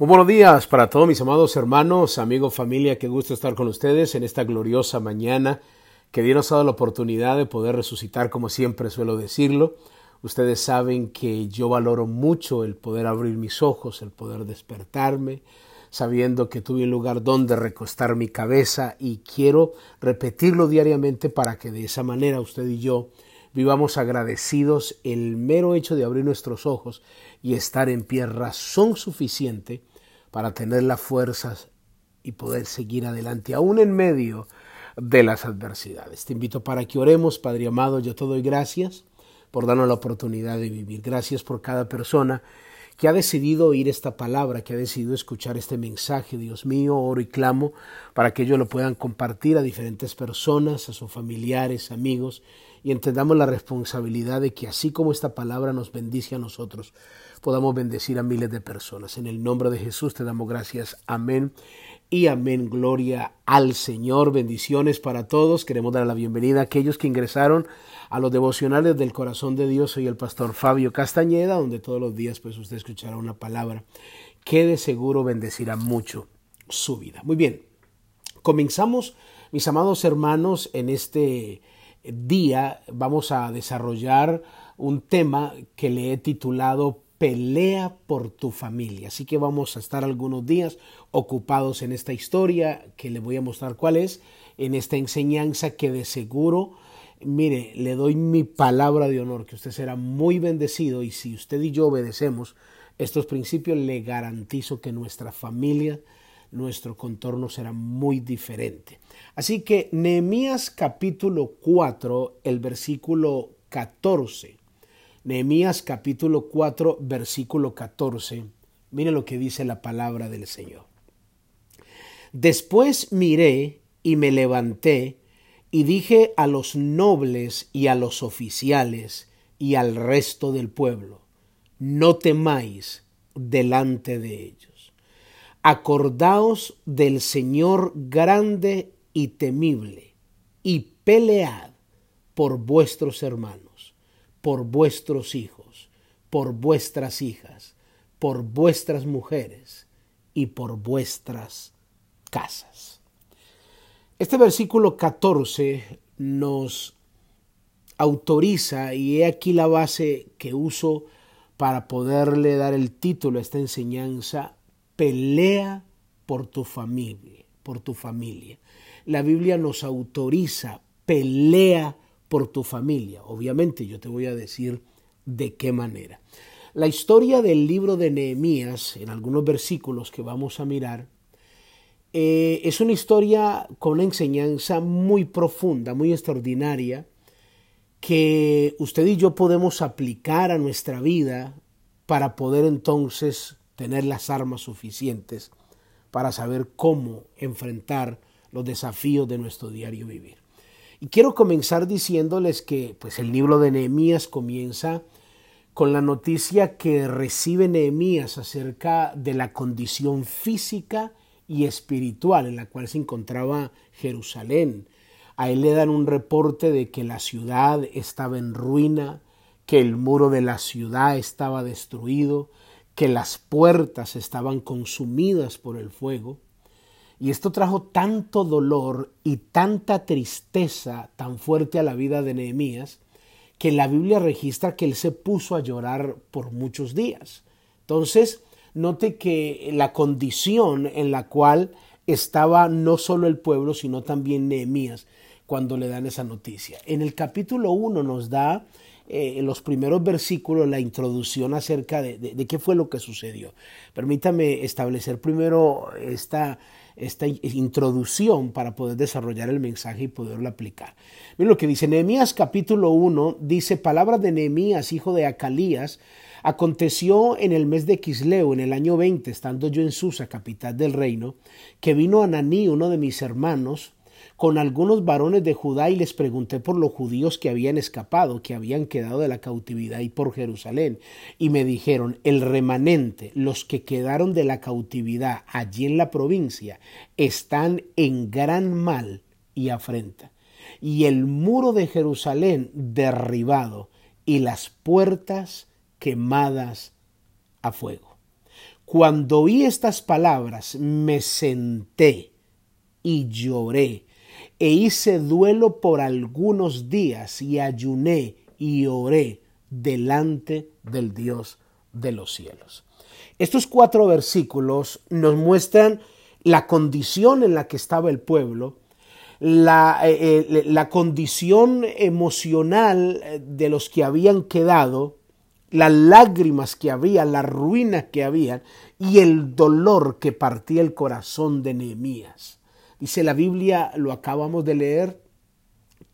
Muy buenos días para todos mis amados hermanos, amigos, familia, qué gusto estar con ustedes en esta gloriosa mañana que Dios nos ha dado la oportunidad de poder resucitar, como siempre suelo decirlo. Ustedes saben que yo valoro mucho el poder abrir mis ojos, el poder despertarme, sabiendo que tuve un lugar donde recostar mi cabeza y quiero repetirlo diariamente para que de esa manera usted y yo vivamos agradecidos el mero hecho de abrir nuestros ojos y estar en pie razón suficiente para tener las fuerzas y poder seguir adelante, aún en medio de las adversidades. Te invito para que oremos, Padre amado, yo te doy gracias por darnos la oportunidad de vivir. Gracias por cada persona que ha decidido oír esta palabra, que ha decidido escuchar este mensaje. Dios mío, oro y clamo para que ellos lo puedan compartir a diferentes personas, a sus familiares, amigos, y entendamos la responsabilidad de que así como esta palabra nos bendice a nosotros, podamos bendecir a miles de personas. En el nombre de Jesús te damos gracias. Amén y amén. Gloria al Señor. Bendiciones para todos. Queremos dar la bienvenida a aquellos que ingresaron a los devocionales del corazón de Dios. Soy el pastor Fabio Castañeda, donde todos los días pues usted escuchará una palabra que de seguro bendecirá mucho su vida. Muy bien. Comenzamos, mis amados hermanos, en este día vamos a desarrollar un tema que le he titulado pelea por tu familia. Así que vamos a estar algunos días ocupados en esta historia que le voy a mostrar cuál es, en esta enseñanza que de seguro, mire, le doy mi palabra de honor, que usted será muy bendecido y si usted y yo obedecemos estos principios, le garantizo que nuestra familia, nuestro contorno será muy diferente. Así que Nehemías capítulo 4, el versículo 14 Nehemías capítulo 4, versículo 14. Mire lo que dice la palabra del Señor. Después miré y me levanté y dije a los nobles y a los oficiales y al resto del pueblo, no temáis delante de ellos. Acordaos del Señor grande y temible, y pelead por vuestros hermanos por vuestros hijos, por vuestras hijas, por vuestras mujeres y por vuestras casas. Este versículo 14 nos autoriza, y he aquí la base que uso para poderle dar el título a esta enseñanza, pelea por tu familia, por tu familia. La Biblia nos autoriza, pelea por tu familia. Obviamente yo te voy a decir de qué manera. La historia del libro de Nehemías, en algunos versículos que vamos a mirar, eh, es una historia con una enseñanza muy profunda, muy extraordinaria, que usted y yo podemos aplicar a nuestra vida para poder entonces tener las armas suficientes para saber cómo enfrentar los desafíos de nuestro diario vivir. Y quiero comenzar diciéndoles que pues el libro de Nehemías comienza con la noticia que recibe Nehemías acerca de la condición física y espiritual en la cual se encontraba Jerusalén. A él le dan un reporte de que la ciudad estaba en ruina, que el muro de la ciudad estaba destruido, que las puertas estaban consumidas por el fuego. Y esto trajo tanto dolor y tanta tristeza tan fuerte a la vida de Nehemías que la Biblia registra que él se puso a llorar por muchos días. Entonces, note que la condición en la cual estaba no solo el pueblo, sino también Nehemías cuando le dan esa noticia. En el capítulo 1 nos da eh, en los primeros versículos la introducción acerca de, de, qué fue lo que sucedió. Permítame establecer primero esta, esta introducción para poder desarrollar el mensaje y poderlo aplicar. Miren lo que dice Nehemías capítulo 1, dice palabras de Nehemías, hijo de Acalías, Aconteció en el mes de Quisleo, en el año 20, estando yo en Susa, capital del reino, que vino Ananí, uno de mis hermanos, con algunos varones de Judá y les pregunté por los judíos que habían escapado, que habían quedado de la cautividad y por Jerusalén. Y me dijeron, el remanente, los que quedaron de la cautividad allí en la provincia, están en gran mal y afrenta. Y el muro de Jerusalén derribado y las puertas quemadas a fuego. cuando oí estas palabras, me senté y lloré e hice duelo por algunos días y ayuné y oré delante del Dios de los cielos. Estos cuatro versículos nos muestran la condición en la que estaba el pueblo, la, eh, eh, condición emocional de los que habían quedado, las lágrimas que había, la ruina que había y el dolor que partía el corazón de Nehemías. Dice la Biblia, lo acabamos de leer,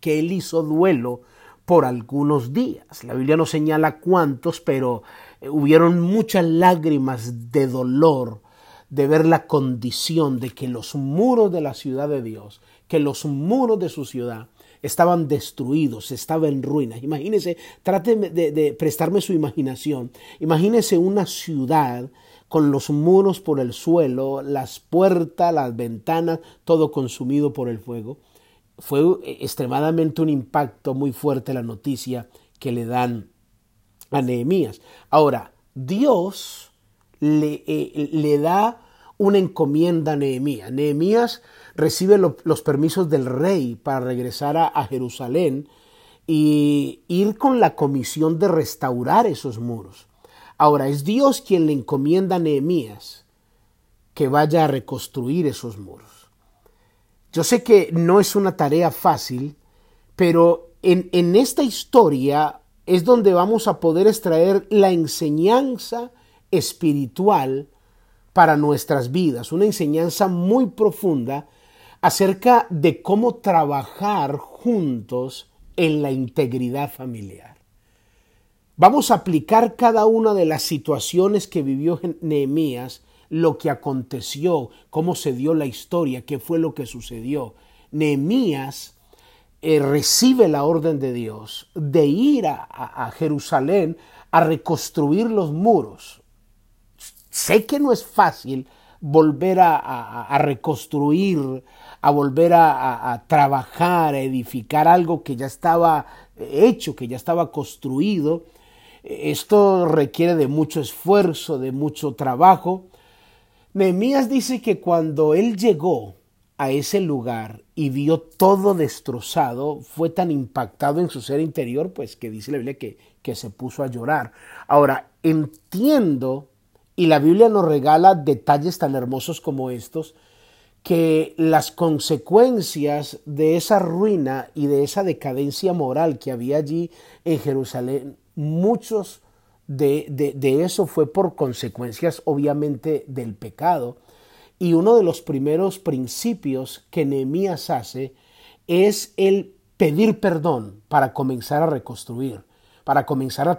que él hizo duelo por algunos días. La Biblia no señala cuántos, pero eh, hubieron muchas lágrimas de dolor de ver la condición de que los muros de la ciudad de Dios, que los muros de su ciudad estaban destruidos, estaba en ruinas. Imagínese, trate de, de prestarme su imaginación. Imagínese una ciudad con los muros por el suelo, las puertas, las ventanas, todo consumido por el fuego. Fue eh, extremadamente un impacto muy fuerte la noticia que le dan a Nehemías. Ahora, Dios le, eh, da una encomienda a Nehemías. Nehemías recibe los permisos del rey para regresar a Jerusalén y ir con la comisión de restaurar esos muros. Ahora, es Dios quien le encomienda a Nehemías que vaya a reconstruir esos muros. Yo sé que no es una tarea fácil, pero en, en esta historia es donde vamos a poder extraer la enseñanza espiritual para nuestras vidas, una enseñanza muy profunda acerca de cómo trabajar juntos en la integridad familiar. Vamos a aplicar cada una de las situaciones que vivió Nehemías, lo que aconteció, cómo se dio la historia, qué fue lo que sucedió. Nehemías eh, recibe la orden de Dios de ir a, Jerusalén a reconstruir los muros. Sé que no es fácil volver a, reconstruir, a volver a, trabajar, a edificar algo que ya estaba hecho, que ya estaba construido, esto requiere de mucho esfuerzo, de mucho trabajo. Nehemías dice que cuando él llegó a ese lugar y vio todo destrozado, fue tan impactado en su ser interior, pues que dice la Biblia que, que se puso a llorar. Ahora, entiendo, y la Biblia nos regala detalles tan hermosos como estos, que las consecuencias de esa ruina y de esa decadencia moral que había allí en Jerusalén muchos de, de, eso fue por consecuencias obviamente del pecado. Y uno de los primeros principios que Nehemías hace es el pedir perdón para comenzar a reconstruir, para comenzar a,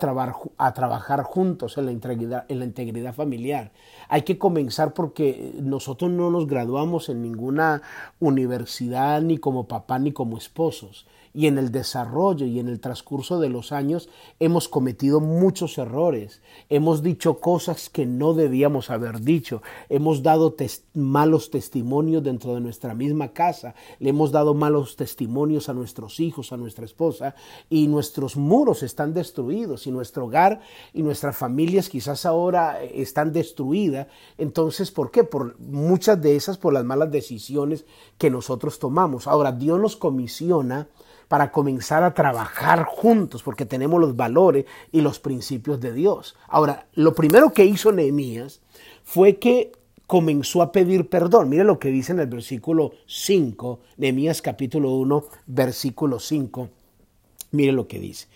a trabajar juntos en la, integridad, en la integridad familiar. Hay que comenzar porque nosotros no nos graduamos en ninguna universidad ni como papá ni como esposos y en el desarrollo y en el transcurso de los años hemos cometido muchos errores, hemos dicho cosas que no debíamos haber dicho, hemos dado malos testimonios dentro de nuestra misma casa, le hemos dado malos testimonios a nuestros hijos, a nuestra esposa y nuestros muros están destruidos y nuestro hogar y nuestras familias quizás ahora están destruidas. Entonces, ¿por qué? Por muchas de esas por las malas decisiones que nosotros tomamos. Ahora, Dios nos comisiona para comenzar a trabajar juntos, porque tenemos los valores y los principios de Dios. Ahora, lo primero que hizo Nehemías fue que comenzó a pedir perdón. Mire lo que dice en el versículo 5, Nehemías capítulo 1, versículo 5. Mire lo que dice.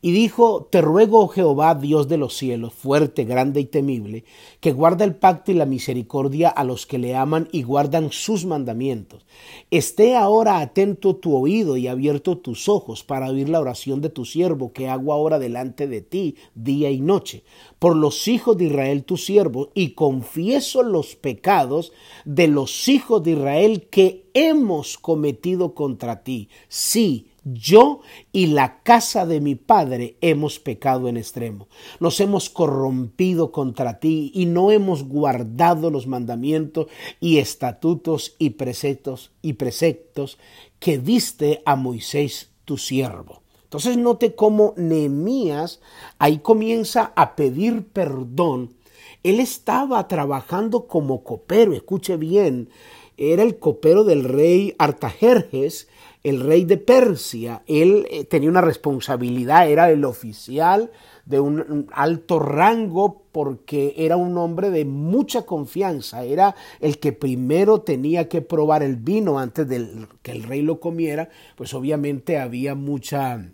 Y dijo, te ruego, oh Jehová, Dios de los cielos, fuerte, grande y temible, que guarda el pacto y la misericordia a los que le aman y guardan sus mandamientos. Esté ahora atento tu oído y abierto tus ojos para oír la oración de tu siervo que hago ahora delante de ti día y noche, por los hijos de Israel tu siervo, y confieso los pecados de los hijos de Israel que hemos cometido contra ti. Sí, yo y la casa de mi padre hemos pecado en extremo. Nos hemos corrompido contra ti y no hemos guardado los mandamientos y estatutos y preceptos y preceptos que diste a Moisés tu siervo. Entonces note cómo Nehemías ahí comienza a pedir perdón Él estaba trabajando como copero, escuche bien, era el copero del rey Artajerjes, el rey de Persia. Él eh, tenía una responsabilidad, era el oficial de un alto rango porque era un hombre de mucha confianza, era el que primero tenía que probar el vino antes de que el rey lo comiera, pues obviamente había mucha...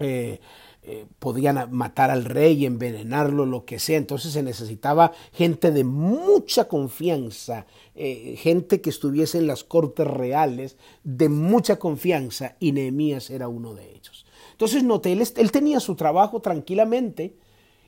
Eh, eh, podían matar al rey, envenenarlo, lo que sea. Entonces se necesitaba gente de mucha confianza, eh, gente que estuviese en las cortes reales, de mucha confianza, y Nehemías era uno de ellos. Entonces noté, él, él tenía su trabajo tranquilamente,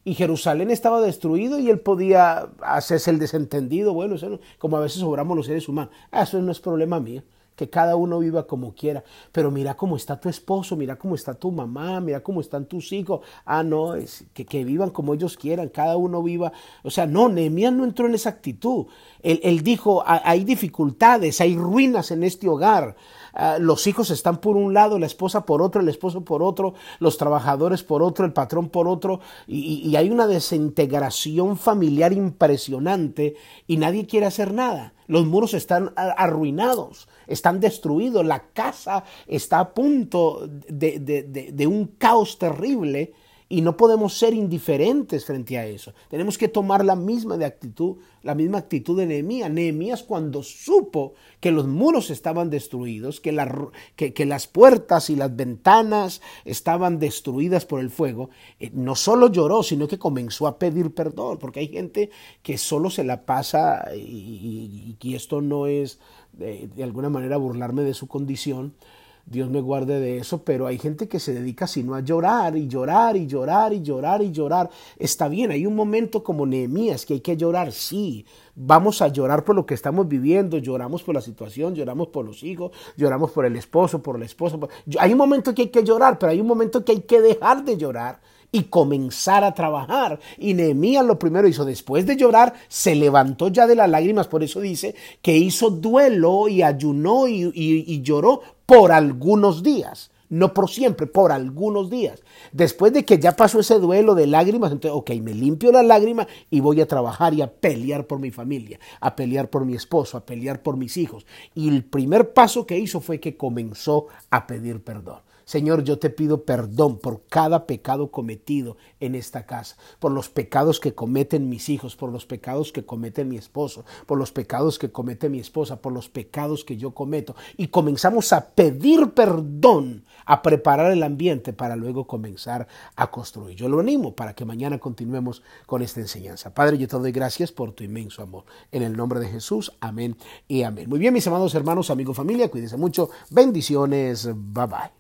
y Jerusalén estaba destruido y él podía hacerse el desentendido, bueno, como a veces obramos los seres humanos. Ah, eso no es problema mío que cada uno viva como quiera. Pero mira cómo está tu esposo, mira cómo está tu mamá, mira cómo están tus hijos. Ah, no, es que, que vivan como ellos quieran, cada uno viva. O sea, no, Nehemías no entró en esa actitud. Él, dijo, hay dificultades, hay ruinas en este hogar. Ah, los hijos están por un lado, la esposa por otro, el esposo por otro, los trabajadores por otro, el patrón por otro, y, hay una desintegración familiar impresionante y nadie quiere hacer nada. Los muros están arruinados, están destruidos, la casa está a punto de un caos terrible y no podemos ser indiferentes frente a eso. Tenemos que tomar la misma de actitud, la misma actitud de Nehemías. Nehemías cuando supo que los muros estaban destruidos, que, que, las puertas y las ventanas estaban destruidas por el fuego, eh, no solo lloró, sino que comenzó a pedir perdón, porque hay gente que solo se la pasa, y, esto no es de alguna manera burlarme de su condición, Dios me guarde de eso, pero hay gente que se dedica sino a llorar y llorar y llorar y llorar y llorar. Está bien, hay un momento como Nehemías que hay que llorar, sí. Vamos a llorar por lo que estamos viviendo, lloramos por la situación, lloramos por los hijos, lloramos por el esposo, por la esposa. Hay un momento que hay que llorar, pero hay un momento que hay que dejar de llorar y comenzar a trabajar. Y Nehemías lo primero hizo, después de llorar, se levantó ya de las lágrimas, por eso dice que hizo duelo y ayunó y, y lloró por algunos días, no por siempre, por algunos días. Después de que ya pasó ese duelo de lágrimas, entonces, ok, me limpio la lágrima y voy a trabajar y a pelear por mi familia, a pelear por mi esposo, a pelear por mis hijos. Y el primer paso que hizo fue que comenzó a pedir perdón. Señor, yo te pido perdón por cada pecado cometido en esta casa, por los pecados que cometen mis hijos, por los pecados que comete mi esposo, por los pecados que comete mi esposa, por los pecados que yo cometo. Y comenzamos a pedir perdón, a preparar el ambiente para luego comenzar a construir. Yo lo animo para que mañana continuemos con esta enseñanza. Padre, yo te doy gracias por tu inmenso amor. En el nombre de Jesús, amén y amén. Muy bien, mis amados hermanos, amigos, familia, cuídense mucho. Bendiciones. Bye bye.